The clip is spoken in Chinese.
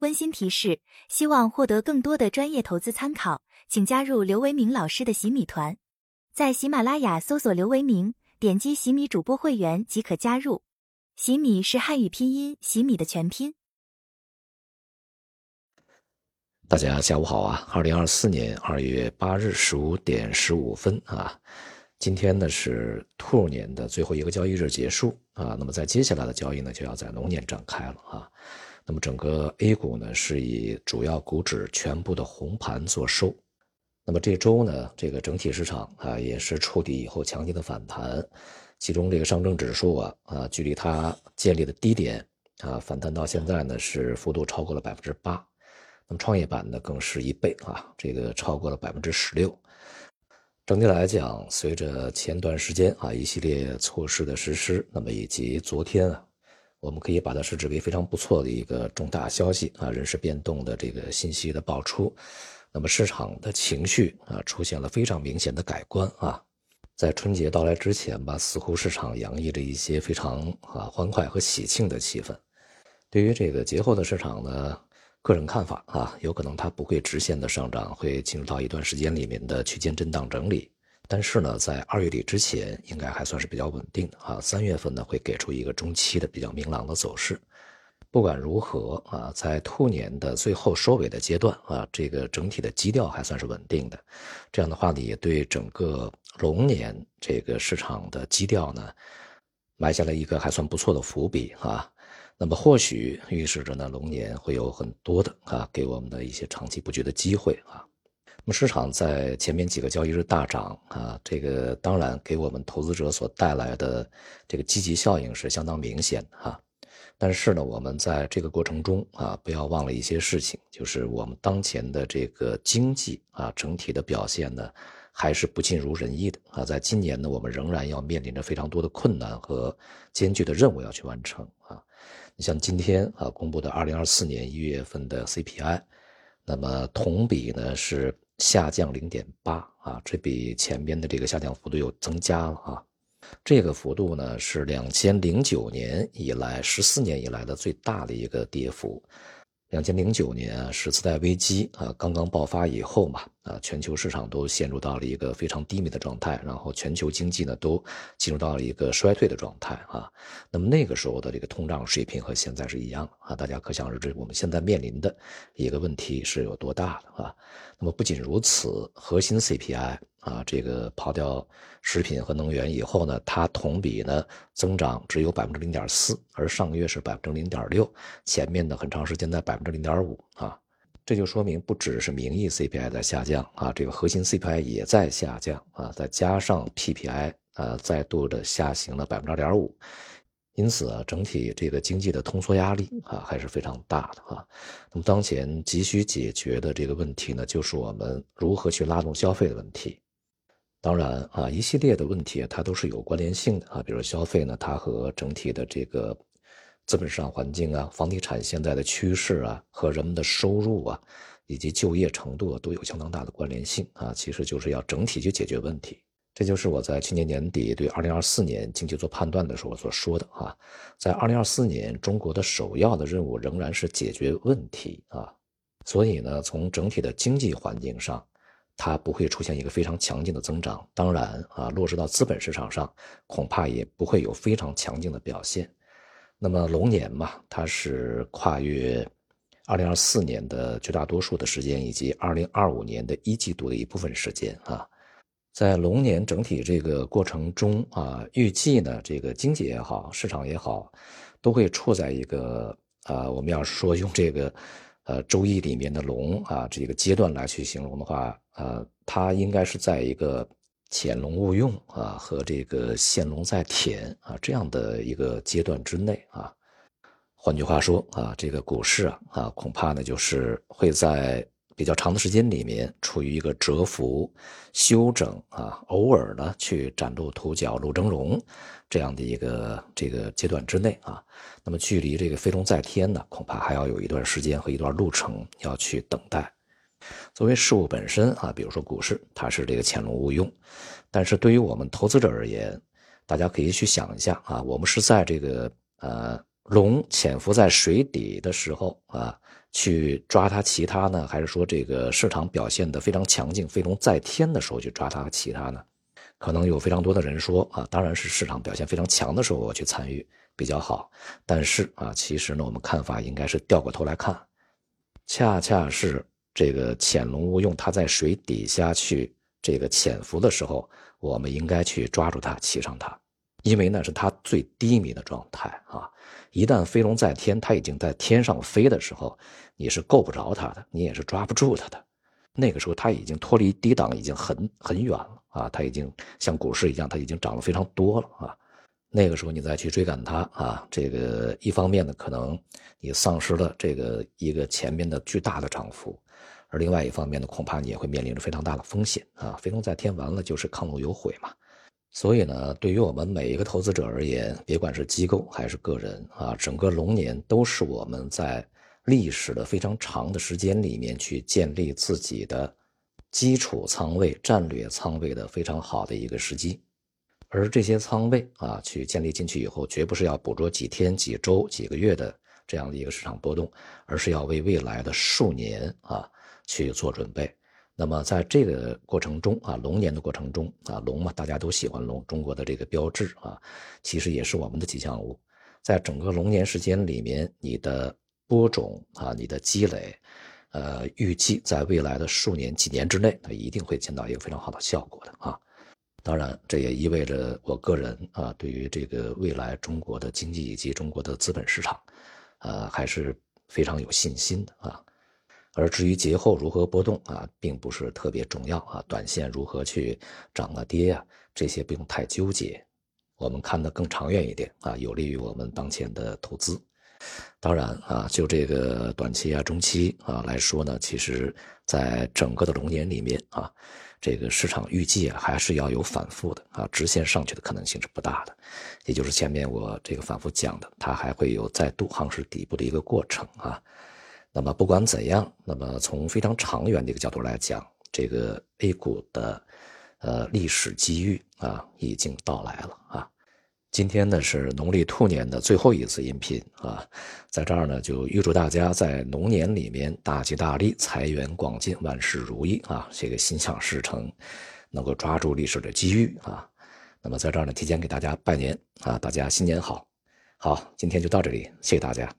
温馨提示：希望获得更多的专业投资参考，请加入刘维明老师的洗米团，在喜马拉雅搜索刘维明，点击洗米主播会员即可加入。洗米是汉语拼音洗米的全拼。大家下午好啊！二零二四年二月八日十五点十五分啊，今天呢是兔年的最后一个交易日结束啊，那么在接下来的交易呢就要在龙年展开了啊。那么整个 A 股呢是以主要股指全部的红盘做收。那么这周呢，这个整体市场啊也是触底以后强劲的反弹，其中这个上证指数啊啊距离它建立的低点啊反弹到现在呢是幅度超过了百分之八，那么创业板呢更是一倍啊，这个超过了百分之十六。整体来讲，随着前段时间啊一系列措施的实施，那么以及昨天啊。我们可以把它设置为非常不错的一个重大消息啊，人事变动的这个信息的爆出，那么市场的情绪啊出现了非常明显的改观啊，在春节到来之前吧，似乎市场洋溢着一些非常啊欢快和喜庆的气氛。对于这个节后的市场呢，个人看法啊，有可能它不会直线的上涨，会进入到一段时间里面的区间震荡整理。但是呢，在二月底之前，应该还算是比较稳定的啊。三月份呢，会给出一个中期的比较明朗的走势。不管如何啊，在兔年的最后收尾的阶段啊，这个整体的基调还算是稳定的。这样的话呢，也对整个龙年这个市场的基调呢，埋下了一个还算不错的伏笔啊。那么或许预示着呢，龙年会有很多的啊，给我们的一些长期布局的机会啊。么市场在前面几个交易日大涨啊，这个当然给我们投资者所带来的这个积极效应是相当明显的哈。但是呢，我们在这个过程中啊，不要忘了一些事情，就是我们当前的这个经济啊，整体的表现呢，还是不尽如人意的啊。在今年呢，我们仍然要面临着非常多的困难和艰巨的任务要去完成啊。你像今天啊公布的二零二四年一月份的 CPI，那么同比呢是。下降零点八啊，这比前边的这个下降幅度又增加了啊，这个幅度呢是两千零九年以来十四年以来的最大的一个跌幅。两千零九年啊，是次贷危机啊刚刚爆发以后嘛，啊，全球市场都陷入到了一个非常低迷的状态，然后全球经济呢都进入到了一个衰退的状态啊。那么那个时候的这个通胀水平和现在是一样啊，大家可想而知我们现在面临的一个问题是有多大的啊。那么不仅如此，核心 CPI。啊，这个抛掉食品和能源以后呢，它同比呢增长只有百分之零点四，而上个月是百分之零点六，前面的很长时间在百分之零点五啊，这就说明不只是名义 CPI 在下降啊，这个核心 CPI 也在下降啊，再加上 PPI 啊再度的下行了百分之二点五，因此啊，整体这个经济的通缩压力啊还是非常大的啊。那么当前急需解决的这个问题呢，就是我们如何去拉动消费的问题。当然啊，一系列的问题它都是有关联性的啊，比如消费呢，它和整体的这个资本市场环境啊、房地产现在的趋势啊、和人们的收入啊以及就业程度啊都有相当大的关联性啊，其实就是要整体去解决问题。这就是我在去年年底对二零二四年经济做判断的时候所说的啊，在二零二四年，中国的首要的任务仍然是解决问题啊，所以呢，从整体的经济环境上。它不会出现一个非常强劲的增长，当然啊，落实到资本市场上，恐怕也不会有非常强劲的表现。那么龙年嘛，它是跨越二零二四年的绝大多数的时间，以及二零二五年的一季度的一部分时间啊。在龙年整体这个过程中啊，预计呢，这个经济也好，市场也好，都会处在一个啊，我们要是说用这个。呃，周易里面的龙啊，这个阶段来去形容的话，呃，它应该是在一个潜龙勿用啊和这个现龙在田啊这样的一个阶段之内啊。换句话说啊，这个股市啊啊，恐怕呢就是会在。比较长的时间里面处于一个蛰伏、休整啊，偶尔呢去崭露头角、露峥嵘这样的一个这个阶段之内啊，那么距离这个飞龙在天呢，恐怕还要有一段时间和一段路程要去等待。作为事物本身啊，比如说股市，它是这个潜龙勿用，但是对于我们投资者而言，大家可以去想一下啊，我们是在这个呃龙潜伏在水底的时候啊。去抓它其他呢，还是说这个市场表现的非常强劲、飞龙在天的时候去抓它其他呢？可能有非常多的人说啊，当然是市场表现非常强的时候我去参与比较好。但是啊，其实呢，我们看法应该是掉过头来看，恰恰是这个潜龙勿用，它在水底下去这个潜伏的时候，我们应该去抓住它，骑上它，因为那是它最低迷的状态啊。一旦飞龙在天，它已经在天上飞的时候，你是够不着它的，你也是抓不住它的。那个时候，它已经脱离低档已经很很远了。啊，它已经像股市一样，它已经涨得非常多了啊。那个时候你再去追赶它啊，这个一方面呢，可能你丧失了这个一个前面的巨大的涨幅，而另外一方面呢，恐怕你也会面临着非常大的风险啊。飞龙在天完了就是亢龙有悔嘛。所以呢，对于我们每一个投资者而言，别管是机构还是个人啊，整个龙年都是我们在历史的非常长的时间里面去建立自己的。基础仓位、战略仓位的非常好的一个时机，而这些仓位啊，去建立进去以后，绝不是要捕捉几天、几周、几个月的这样的一个市场波动，而是要为未来的数年啊去做准备。那么在这个过程中啊，龙年的过程中啊，龙嘛，大家都喜欢龙，中国的这个标志啊，其实也是我们的吉祥物。在整个龙年时间里面，你的播种啊，你的积累。呃，预计在未来的数年、几年之内，它一定会见到一个非常好的效果的啊。当然，这也意味着我个人啊，对于这个未来中国的经济以及中国的资本市场，呃，还是非常有信心的啊。而至于节后如何波动啊，并不是特别重要啊。短线如何去涨啊跌啊，这些不用太纠结。我们看得更长远一点啊，有利于我们当前的投资。当然啊，就这个短期啊、中期啊来说呢，其实在整个的龙年里面啊，这个市场预计啊还是要有反复的啊，直线上去的可能性是不大的。也就是前面我这个反复讲的，它还会有再度夯实底部的一个过程啊。那么不管怎样，那么从非常长远的一个角度来讲，这个 A 股的呃历史机遇啊已经到来了啊。今天呢是农历兔年的最后一次音频啊，在这儿呢就预祝大家在龙年里面大吉大利、财源广进、万事如意啊，这个心想事成，能够抓住历史的机遇啊。那么在这儿呢提前给大家拜年啊，大家新年好！好，今天就到这里，谢谢大家。